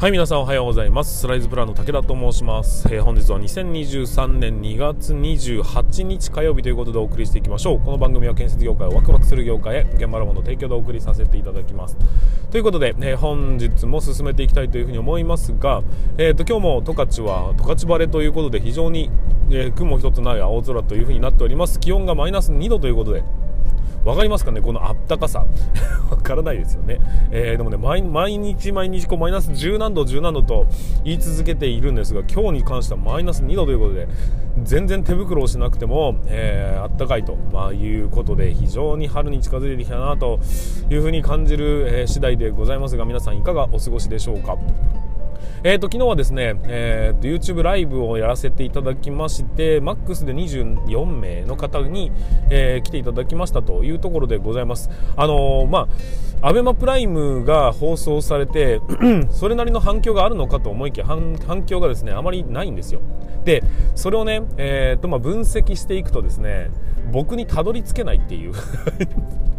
はい皆さんおはようございます。スライズプランの武田と申します、えー、本日は2023年2月28日火曜日ということでお送りしていきましょう。この番組は建設業界をワクワクする業界へ現場ラボの提供でお送りさせていただきます。ということで、えー、本日も進めていきたいというふうに思いますが、えーと、今日も十勝は十勝晴れということで非常に、えー、雲一つない青空というふうになっております。気温がマイナス2度ということで分かりますかね？このあったかさ。わからないですよね、えー、でもね毎日毎日こうマイナス10何度10何度と言い続けているんですが今日に関してはマイナス2度ということで全然手袋をしなくても、えー、あったかいと、まあ、いうことで非常に春に近づいてきたなというふうに感じる、えー、次第でございますが皆さんいかがお過ごしでしょうか？えーと、昨日はですね、えーと、YouTube ライブをやらせていただきましてマックスで24名の方に、えー、来ていただきましたというところでございます。あのー、まあアベマプライムが放送されて それなりの反響があるのかと思いきや反響がですねあまりないんですよでそれをね、えーとまあ、分析していくとですね僕にたどり着けないっていう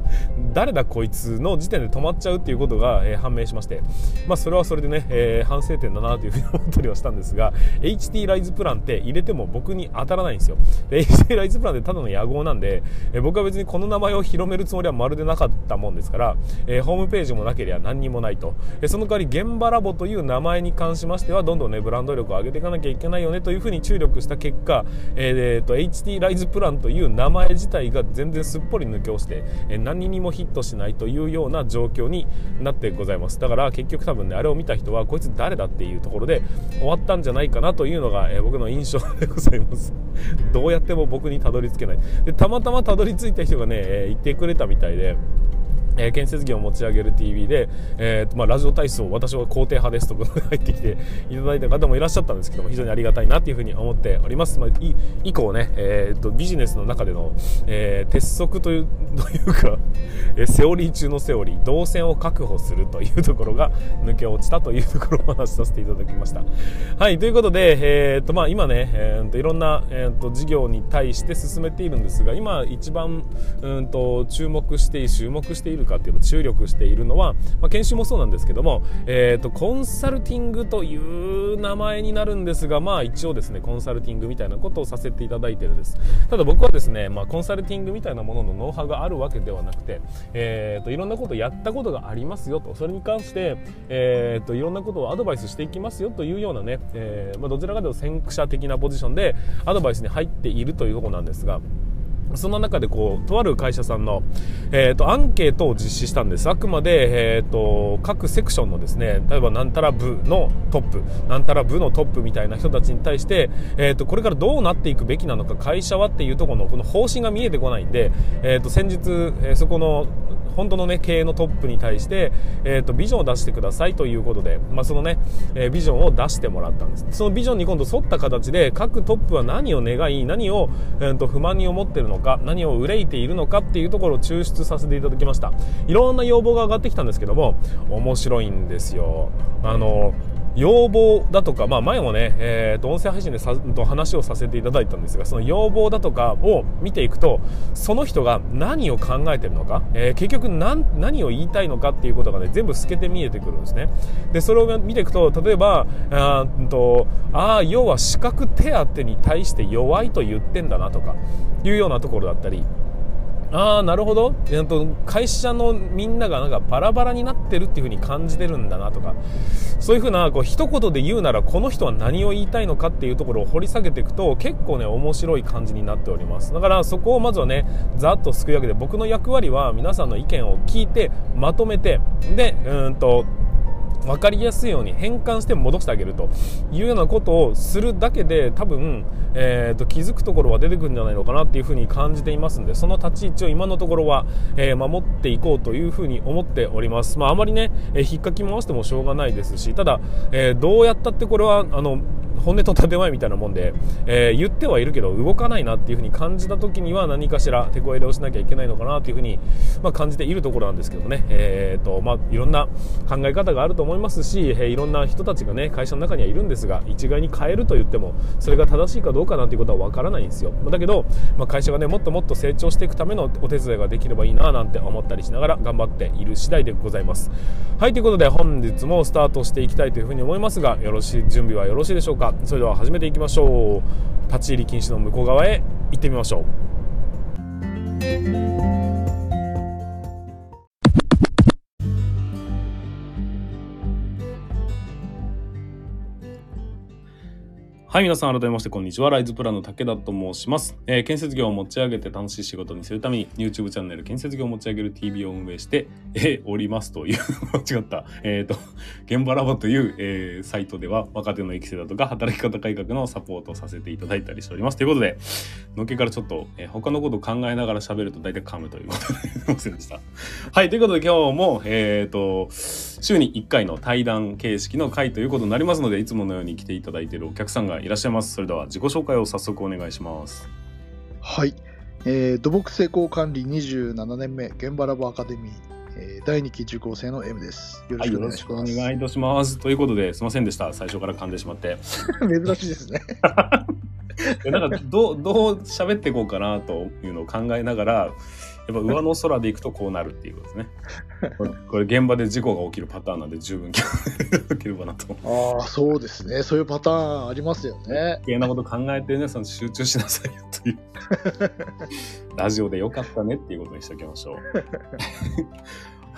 誰だこいつの時点で止まっちゃうっていうことが、えー、判明しまして、まあ、それはそれでね、えー、反省点だなというふうに思ったりはしたんですが HT ライズプランって入れても僕に当たらないんですよ。で HT ライズプランってただの野号なんで、えー、僕は別にこの名前を広めるつもりはまるでなかったもんですから、えホームページもなければ何にもないと、えその代わり現場ラボという名前に関しましてはどんどんねブランド力を上げていかなきゃいけないよねというふうに注力した結果、えー、と HT ライズプランという名前自体が全然すっぽり抜け落ちて、え何何にもヒットしないというような状況になってございます。だから結局多分ねあれを見た人はこいつ誰だっていうところで終わったんじゃないかなというのが、えー、僕の印象でございます。どうやっても僕にたどり着けない。でたまたまたどり着いた人がね、えー、言ってくれたみたいでえー、建設業を持ち上げる TV で、えーまあ、ラジオ体操私は肯定派ですとか入ってきて いただいた方もいらっしゃったんですけども非常にありがたいなというふうに思っております、まあ、い以降ね、えーと、ビジネスの中での、えー、鉄則という というか、えセオリー中のセオリー動線を確保するというところが抜け落ちたというところをお話しさせていただきました。はいということで、えーとまあ、今ね、えーと、いろんな、えーと、事業に対して進めているんですが今一番うんと注目して注目しているかっていうの注力しているのは、まあ、研修もそうなんですけども、えーと、コンサルティングという名前になるんですが、まあ、一応ですねコンサルティングみたいなことをさせていただいてるんです。ただ僕はですね、まあ、コンサルティングみたいなもののノウハウがあるわけではなくて、えーと、いろんなことをやったことがありますよと。それに関して、えーと、いろんなことをアドバイスしていきますよというようなね、えーまあ、どちらかというと先駆者的なポジションでアドバイスに入っているというところなんですがその中でこうとある会社さんの、えーと、アンケートを実施したんです。あくまで、えーと、各セクションのですね例えばなんたら部のトップなんたら部のトップみたいな人たちに対して、えーと、これからどうなっていくべきなのか会社はっていうところのこの方針が見えてこないんで、えー、と先日、え、そこの本当のね経営のトップに対して、えーと、ビジョンを出してくださいということで、まあ、そのね、え、ビジョンを出してもらったんです。そのビジョンに今度沿った形で各トップは何を願い何を、えーと、不満に思ってるのか何を憂いているのかっていうところを抽出させていただきました。いろんな要望が上がってきたんですけども面白いんですよ。あの要望だとか、まあ、前もね、えー、と音声配信でさと話をさせていただいたんですがその要望だとかを見ていくとその人が何を考えてるのか、えー、結局何何を言いたいのかっていうことがね全部透けて見えてくるんですね。でそれを見ていくと例えばあとあ要は資格手当に対して弱いと言ってんだなとかいうようなところだったりああなるほど。会社のみんながなんかバラバラになってるっていう風に感じてるんだなとか。そういう風なこう一言で言うならこの人は何を言いたいのかっていうところを掘り下げていくと結構ね面白い感じになっております。だからそこをまずはねざっとすくい上げて僕の役割は皆さんの意見を聞いてまとめてでうんと分かりやすいように変換して戻してあげるというようなことをするだけで多分、えーと、気づくところは出てくるんじゃないのかなっていうふうに感じていますのでその立ち位置を今のところは、えー、守っていこうというふうに思っております、まあ、あまりね、えー、引っかき回してもしょうがないですしただ、えー、どうやったってこれはあの本音と建前みたいなもんで、えー、言ってはいるけど動かないなっていうふうに感じた時には何かしら手こ入れをしなきゃいけないのかなというふうに、まあ、感じているところなんですけどね、えーとまあ、いろんな考え方があると思思いますし、えー、いろんな人たちがね会社の中にはいるんですが一概に変えると言ってもそれが正しいかどうかなんていうことは分からないんですよ。だけど、まあ、会社がねもっともっと成長していくためのお手伝いができればいいななんて思ったりしながら頑張っている次第でございます。はいということで本日もスタートしていきたいというふうに思いますがよろしい準備はよろしいでしょうか？それでは始めていきましょう。立ち入り禁止の向こう側へ行ってみましょう。はい、皆さん改めましてこんにちは。ライズプランの武田と申します。えー、建設業を持ち上げて楽しい仕事にするために YouTube チャンネル建設業を持ち上げる TV を運営して、えー、おりますという間違った。えっ、ー、と、現場ラボという、えー、サイトでは若手の育成だとか働き方改革のサポートをさせていただいたりしております。ということで、のっけからちょっと、えー、他のことを考えながら喋ると大体噛むということで、すいませんでした。はい、ということで今日も、えっ、ー、と、週に1回の対談形式の回ということになりますので、いつものように来ていただいているお客さんがいらっしゃいます。それでは自己紹介を早速お願いします。はい。えー、土木施工管理27年目、現場ラボアカデミー、えー、第2期受講生の M です。よろしくお願いします。はい、お願いいたします。ということで、すみませんでした。最初から噛んでしまって。珍しいですね。なんかどうどう喋っていこうかなというのを考えながらやっぱ上の空で行くとこうなるっていうことですね。これ現場で事故が起きるパターンなんで十分気をつければなと。ああ、そうですね。そういうパターンありますよね。余計なこと考えてね、その集中しなさいよという。ラジオでよかったねっていうことにしておきましょう。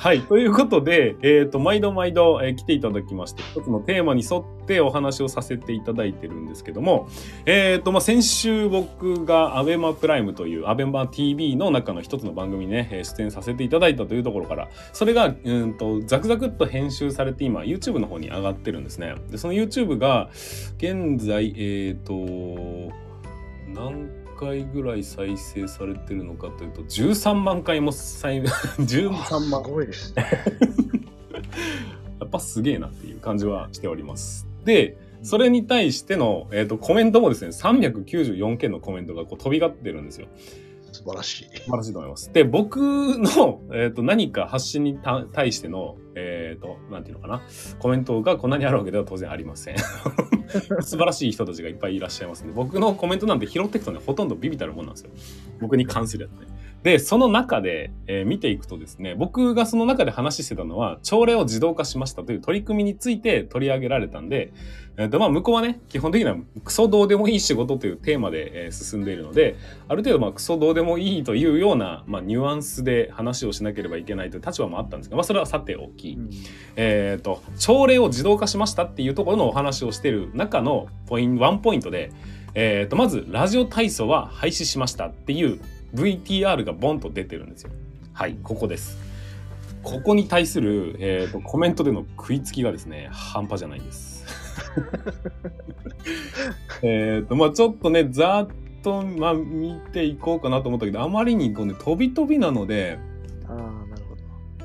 はい。ということで、えっ、ー、と、毎度毎度、えー、来ていただきまして、一つのテーマに沿ってお話をさせていただいてるんですけども、えっ、ー、と、まあ、先週僕がアベマプライムというアベマ TV の中の一つの番組にね、出演させていただいたというところから、それが、うんと、ザクザクっと編集されて今、YouTube の方に上がってるんですね。で、その YouTube が、現在、えっ、と、なん回ぐらい再生されてるのかというと13万回も再13 万。すごいですね。やっぱすげえなっていう感じはしております。でそれに対しての、えーと、コメントもですね394件のコメントがこう飛び交ってるんですよ素晴らしい。素晴らしいと思います。で、僕の、えっ、ー、と、何か発信に対しての、えっ、ー、と、なんていうのかな、コメントがこんなにあるわけでは当然ありません。素晴らしい人たちがいっぱいいらっしゃいますんで、僕のコメントなんて拾っていくとね、ほとんどビビたるもんなんですよ。僕に関するやつね。で、その中で、えー、見ていくとですね、僕がその中で話してたのは、朝礼を自動化しましたという取り組みについて取り上げられたんで、えっ、ー、と、まあ、向こうはね、基本的にはクソどうでもいい仕事というテーマで、えー、進んでいるので、ある程度、まあ、クソどうでもいいというような、まあ、ニュアンスで話をしなければいけないという立場もあったんですが、まあ、それはさておき、うん、えっ、と、朝礼を自動化しましたっていうところのお話をしている中のポイント、ワンポイントで、えっ、と、まず、ラジオ体操は廃止しましたっていう VTR がボンと出てるんですよ。はい、ここです。ここに対する、えーと、コメントでの食いつきがですね、半端じゃないです。えっと、まあちょっとね、ざっと、まあ、見ていこうかなと思ったけど、あまりにこう、ね、飛び飛びなので、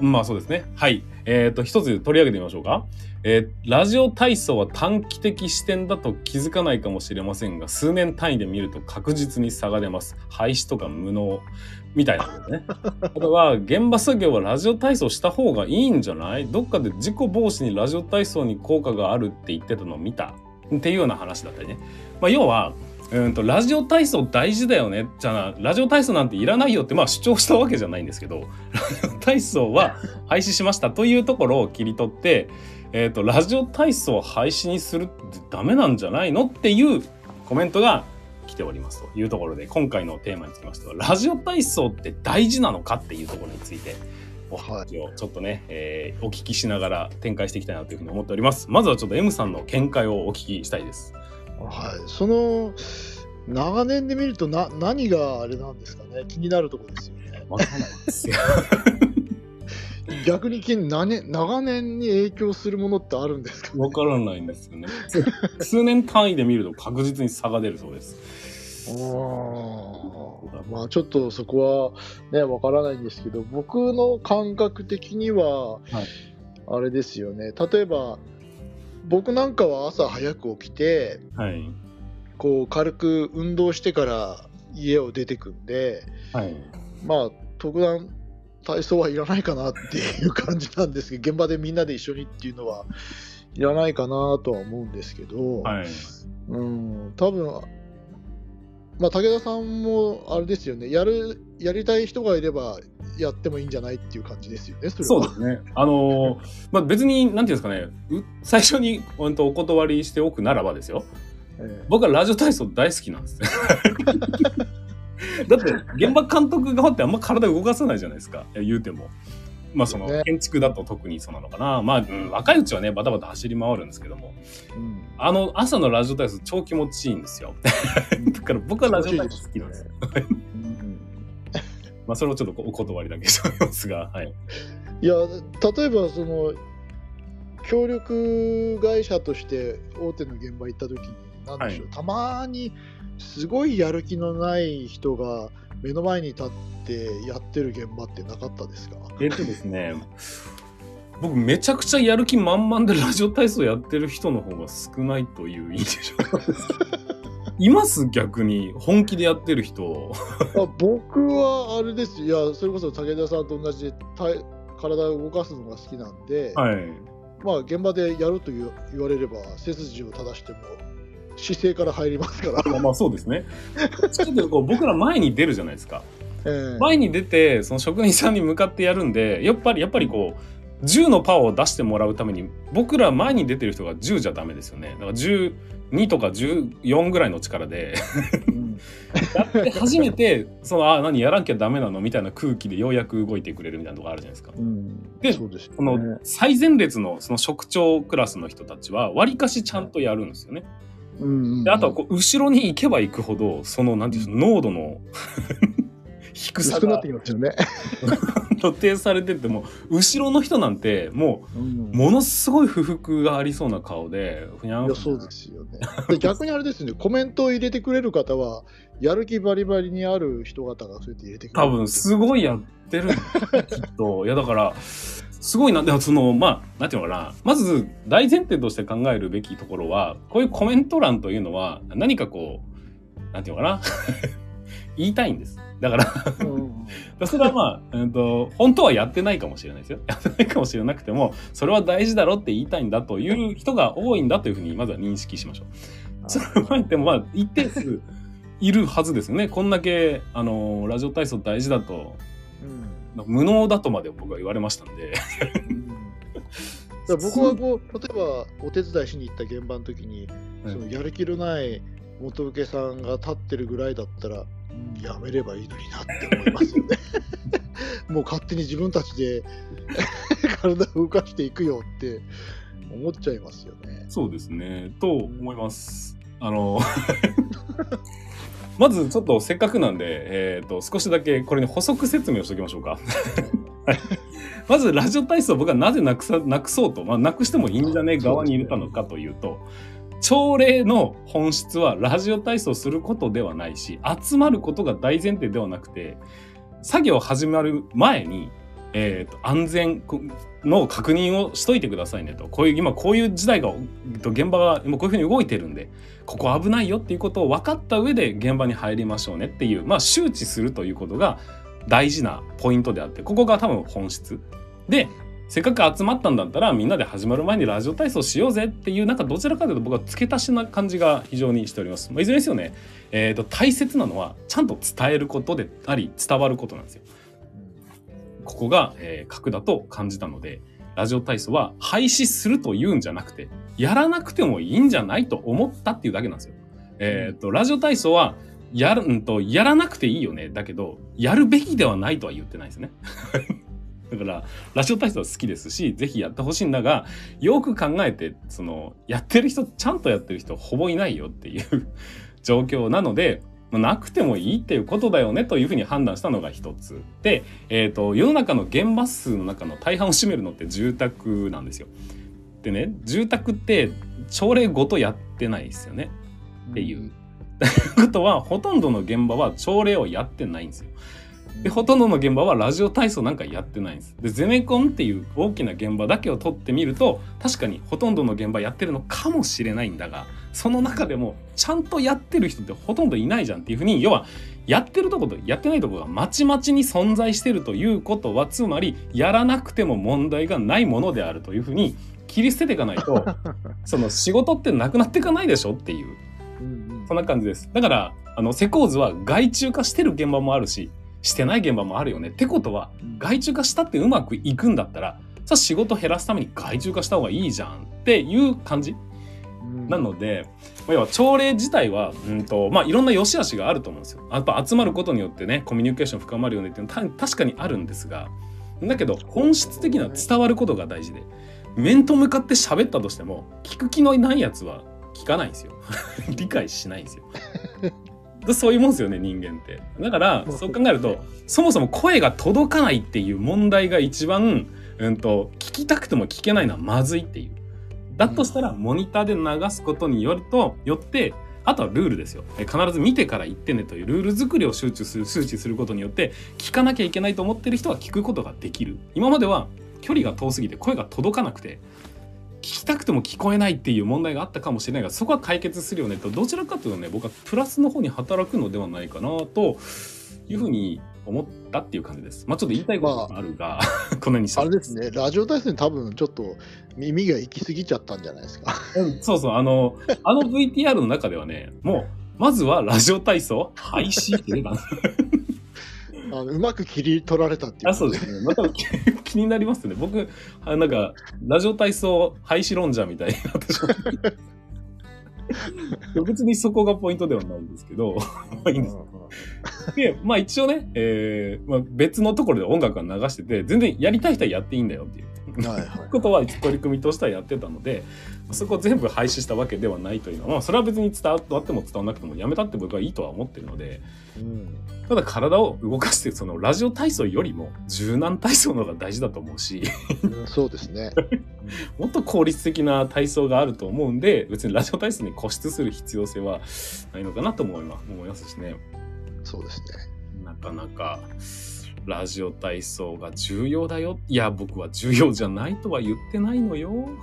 まあそうですね。はい。えっ、ー、と、一つ取り上げてみましょうか。えー、ラジオ体操は短期的視点だと気づかないかもしれませんが、数年単位で見ると確実に差が出ます。廃止とか無能。みたいなことね。あとは、現場作業はラジオ体操した方がいいんじゃない？どっかで事故防止にラジオ体操に効果があるって言ってたのを見た。っていうような話だったりね。まあ、要は、うんとラジオ体操大事だよね。じゃあラジオ体操なんていらないよってまあ主張したわけじゃないんですけどラジオ体操は廃止しましたというところを切り取って、えーと、ラジオ体操を廃止にするってダメなんじゃないのっていうコメントが来ておりますというところで今回のテーマにつきましてはラジオ体操って大事なのかっていうところについてお話をちょっとね、えー、お聞きしながら展開していきたいなというふうに思っております。まずはちょっと M さんの見解をお聞きしたいです。はい、その長年で見るとな何があれなんですかね？気になるところですよね。わからないですよ。逆に長年に影響するものってあるんですか、ね、わからないんですよね。数年単位で見ると確実に差が出るそうです。あまあちょっとそこはねわからないんですけど僕の感覚的には、はい、あれですよね例えば僕なんかは朝早く起きてはい。こう軽く運動してから家を出てくんではい。まあ特段体操はいらないかなっていう感じなんですけど現場でみんなで一緒にっていうのはいらないかなとは思うんですけど、はい。うん多分まあ武田さんもあれですよねやるやりたい人がいればやってもいいんじゃないっていう感じですよねそれはそうですね。あのーまあ、別に、なんていうんですかね、う最初に本当お断りしておくならばですよ。え僕はラジオ体操大好きなんです。だって、現場監督側ってあんま体動かさないじゃないですか、言うても。まあ、その、ね。建築だと特にそうなのかな。まあ、うん若いうちはね、バタバタ走り回るんですけども、えうん。あの、朝のラジオ体操超気持ちいいんですよ。だから僕はラジオ体操好きなんです。うん。まあ、それをちょっとお断りだけしておりますが、はい。いや例えばその協力会社として大手の現場行った時に何でしょう、たまにすごいやる気のない人が目の前に立ってやってる現場ってなかったですか？えっとですね、僕めちゃくちゃやる気満々でラジオ体操やってる人の方が少ないという印象です。います？逆に本気でやってる人。あ僕はあれですいやそれこそ武田さんと同じで体体を動かすのが好きなんで、はい。まあ現場でやると言われれば背筋を正しても姿勢から入りますから、まあまあそうですね。ちょっとこう僕ら前に出るじゃないですか。ええ前に出てその職人さんに向かってやるんでやっぱりやっぱりこう10のパワーを出してもらうために僕ら前に出てる人が10じゃダメですよね。だから12とか14ぐらいの力でうん やって初めてそのあ何やらなきゃダメなの？みたいな空気でようやく動いてくれるみたいなとこあるじゃないですか。うんでそうですよねこの最前列のその職長クラスの人たちはわりかしちゃんとやるんですよね。うんうんうんであとはこう後ろに行けば行くほどそのなんていうんですか濃度の 低さが薄くなってきますよね。露呈されてても後ろの人なんてもうものすごい不服がありそうな顔でふにゃんいやそうですよね。で逆にあれですね、コメントを入れてくれる方は、やる気バリバリにある人方がそうやって入れてくれる。多分すごいやってるきっといやだからすごいなでもそのまあなんていうのかなまず大前提として考えるべきところはこういうコメント欄というのは何かこうなんていうのかな 言いたいんですだからそれはまあ、うんと、本当はやってないかもしれないですよ。やってないかもしれなくても、それは大事だろって言いたいんだという人が多いんだというふうに、まずは認識しましょう。それはでもまあ、一定数いるはずですよね。こんだけ、あの、ラジオ体操大事だと、うん無能だとまで僕は言われましたんで。うんだから僕はこう、例えばお手伝いしに行った現場の時に、うんそのやる気のない元請けさんが立ってるぐらいだったら、うんやめればいいのになって思いますよね。もう勝手に自分たちで 体を動かしていくよって思っちゃいますよね。そうですね。と思います。あの、まずちょっとせっかくなんで、えっ、と、少しだけこれに補足説明をしておきましょうか。はいまず、ラジオ体操を僕はなぜなくさ、なくそうと、まあ、なくしてもいいんじゃねえ側に入れたのかというと、朝礼の本質はラジオ体操することではないし、集まることが大前提ではなくて、作業始まる前に、えーと安全の確認をしといてくださいねと。こういう今こういう時代が現場が今こういうふうに動いてるんでここ危ないよっていうことを分かった上で現場に入りましょうねっていうまあ周知するということが大事なポイントであってここが多分本質。でせっかく集まったんだったらみんなで始まる前にラジオ体操しようぜっていうなんかどちらかというと僕は付け足しな感じが非常にしております、まあ、いずれにせよね、えー、と大切なのはちゃんと伝えることであり伝わることなんですよ。ここが、えー核だと感じたので、ラジオ体操は廃止するというんじゃなくて、やらなくてもいいんじゃないと思ったっていうだけなんですよ。えっ、と、ラジオ体操は、やる、んと、やらなくていいよね。だけど、やるべきではないとは言ってないですね。だから、ラジオ体操は好きですし、ぜひやってほしいんだが、よく考えて、その、やってる人、ちゃんとやってる人、ほぼいないよっていう 状況なので、まあなくてもいいっていうことだよねというふうに判断したのが一つで、えー、と世の中の現場数の中の大半を占めるのって住宅なんですよ。でね住宅って朝礼ごとやってないですよね。っていう。う ことはほとんどの現場は朝礼をやってないんですよ。でほとんどの現場はラジオ体操なんかやってないんです。でゼネコンっていう大きな現場だけを取ってみると確かにほとんどの現場やってるのかもしれないんだがその中でもちゃんとやってる人ってほとんどいないじゃんっていうふうに要はやってるとことやってないとこがまちまちに存在してるということはつまりやらなくても問題がないものであるというふうに切り捨てていかないと その仕事ってなくなっていかないでしょっていう。そんな感じです。だからあの施工図は外注化してる現場もあるししてない現場もあるよね。ってことは外注化したってうまくいくんだったらさあ仕事減らすために外注化した方がいいじゃんっていう感じ？なので、要は朝礼自体は、うんとまあ、いろんな良し悪しがあると思うんですよ。やっぱ集まることによってねコミュニケーション深まるよねっていうのは確かにあるんですがだけど本質的な伝わることが大事で面と向かって喋ったとしても聞く気のないやつは聞かないんですよ。理解しないんですよ。そういうもんですよね人間って。だからそう考えるとそもそも声が届かないっていう問題が一番、うんと、聞きたくても聞けないのはまずいっていう。だとしたらモニターで流すことによるとよってあとはルールですよ。必ず見てから言ってねというルール作りを周知する周知することによって聞かなきゃいけないと思ってる人は聞くことができる。今までは距離が遠すぎて声が届かなくて聞きたくても聞こえないっていう問題があったかもしれないがそこは解決するよねと。どちらかというとね僕はプラスの方に働くのではないかなというふうに思ったっていう感じです。まあちょっと言いたいことがあるが、まあ、このようにあれですね、ラジオ体操に多分ちょっと耳が行き過ぎちゃったんじゃないですか。うん、そうそう、あの、あの VTR の中ではね、もう、まずはラジオ体操廃止って出たあのうまく切り取られたっていう、あそうですね。また気になりますね。僕、あなんか、ラジオ体操廃止論者みたいになってしまう。別にそこがポイントではないんですけど、まあいいんです。で、まあ一応ね、えーまあ、別のところで音楽が流してて、全然やりたい人はやっていいんだよっていう。はいはい、ことは取り組みとしてはやってたのでそこを全部廃止したわけではないというのは、まあ、それは別に伝わっても伝わらなくてもやめたって僕はいいとは思ってるので、うん、ただ体を動かしてそのラジオ体操よりも柔軟体操の方が大事だと思うしそうですね もっと効率的な体操があると思うんで別にラジオ体操に固執する必要性はないのかなと思いますしね。そうですね。なかなか、ラジオ体操が重要だよ。いや、僕は重要じゃないとは言ってないのよ。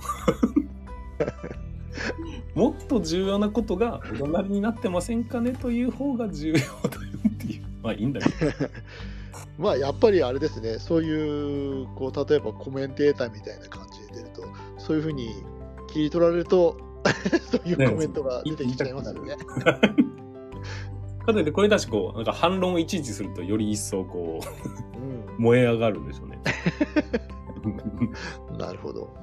もっと重要なことがお隣になってませんかねという方が重要だよっていう。まあいいんだけど。まあやっぱりあれですね、そういう、こう、例えばコメンテーターみたいな感じで出ると、そういうふうに切り取られると、そういうコメントが出てきちゃいますよね。かといってこれだしこうなんか反論をいちいちするとより一層こう、うん、燃え上がるんでしょうね。なるほど。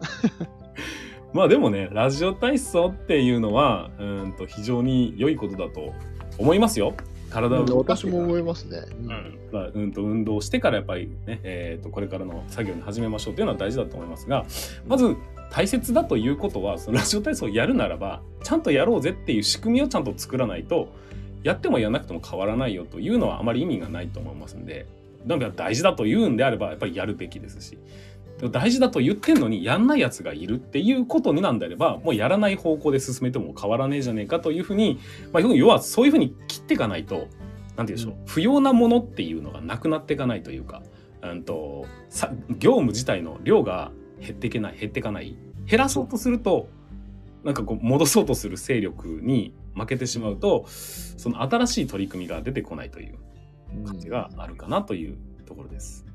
まあでもねラジオ体操っていうのはうんと非常に良いことだと思いますよ。体を動かして私も思いますね。うん。まあ、うんと運動してからやっぱりね、えー、とこれからの作業に始めましょうっていうのは大事だと思いますが、まず大切だということは、そのラジオ体操をやるならば、ちゃんとやろうぜっていう仕組みをちゃんと作らないと、やってもやらなくても変わらないよというのはあまり意味がないと思いますんで、なんか大事だと言うんであれば、やっぱりやるべきですし、大事だと言ってんのにやんないやつがいるっていうことになんであれば、もうやらない方向で進めても変わらねえじゃねえかというふうに、まあ、要はそういうふうに切っていかないと、なんて言うんでしょう、不要なものっていうのがなくなっていかないというか、うんと、さ業務自体の量が減っていけない、減っていかない。減らそうとすると、なんかこう戻そうとする勢力に負けてしまうとその新しい取り組みが出てこないという感じがあるかなというところです。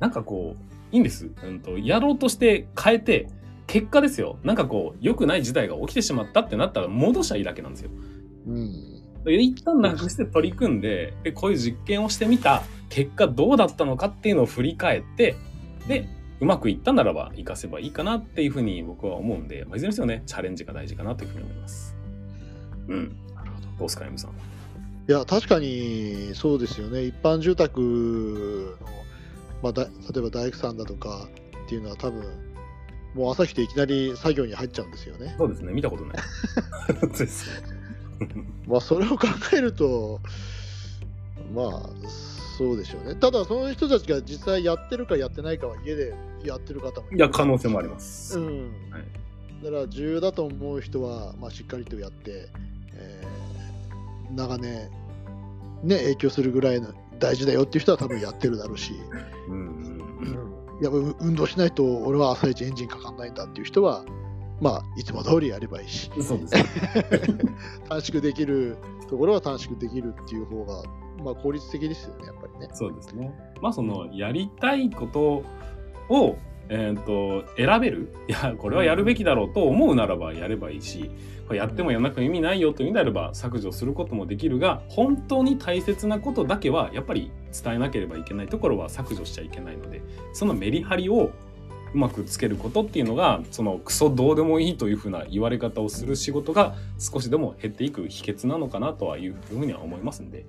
なんかこういいんです、うんと、やろうとして変えて結果ですよなんかこう良くない事態が起きてしまったってなったら戻しゃいいだけなんですよ。うん一旦なくして取り組んででこういう実験をしてみた結果どうだったのかっていうのを振り返ってでうまくいったならば活かせばいいかなっていうふうに僕は思うんで、まあ、いずれにせよねチャレンジが大事かなというふうに思います。うん。なるほど。どうすか、M さん。いや、確かにそうですよね。一般住宅の、まあ、だ例えば大工さんだとかっていうのは多分、もう朝来ていきなり作業に入っちゃうんですよね。そうですね。見たことない。まあ、それを考えると、まあ、そうでしょうね。ただ、その人たちが実際やってるかやってないかは家でやってる方もいや、可能性もあります。うん。はいだから重要だと思う人は、まあ、しっかりとやって、えー、長年、ね、影響するぐらいの大事だよっていう人は多分やってるだろうし、うんうんうん、やっぱう運動しないと俺は朝一エンジンかかんないんだっていう人は、まあ、いつも通りやればいいし、うんそうです。ね 短縮できるところは短縮できるっていう方が、まあ、効率的ですよね、やっぱりね。そうですね。まあそのやりたいことをえー、と選べる？いやこれはやるべきだろうと思うならばやればいいしやってもやらなくても意味ないよというのであれば削除することもできるが本当に大切なことだけはやっぱり伝えなければいけないところは削除しちゃいけないのでそのメリハリをうまくつけることっていうのがそのクソどうでもいいというふうな言われ方をする仕事が少しでも減っていく秘訣なのかなとはいうふうには思いますんで。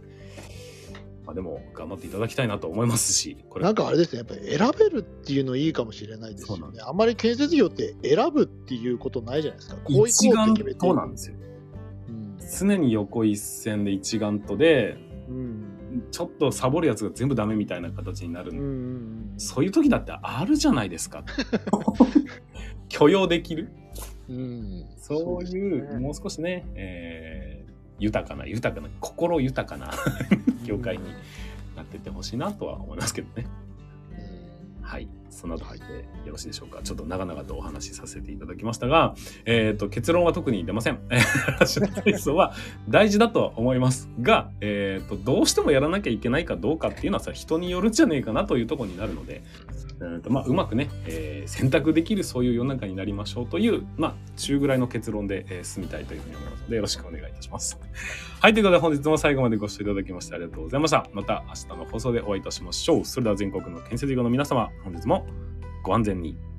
まあ、でも頑張っていただきたいなと思いますしこれ。なんかあれですね、やっぱり選べるっていうのいいかもしれないですよね。あんまり建設業って選ぶっていうことないじゃないですか。こう行一丸こうって決めて。となんですようん。常に横一線で一丸とでうん。ちょっとサボるやつが全部ダメみたいな形になるんでうんうんそういう時だってあるじゃないですか。許容できる？うん。うんそういうね。もう少しね、えー豊かな豊かな心豊かな業界になってってほしいなとは思いますけどね。うん。はい。そんなところでよろしいでしょうか。ちょっと長々とお話しさせていただきましたが、えー、と結論は特に出ません。ラジオ体操は大事だとは思いますが、えー、とどうしてもやらなきゃいけないかどうかっていうのはさ人によるんじゃねえかなというところになるので、えーとまあ、うまくね、えー選択できるそういう世の中になりましょうという、まあ、中ぐらいの結論で、えー進みたいというふうに思いますのでよろしくお願いいたします。はいということで本日も最後までご視聴いただきましてありがとうございました。また明日の放送でお会いいたしましょう。それでは全国の建設業の皆様本日もご安全に。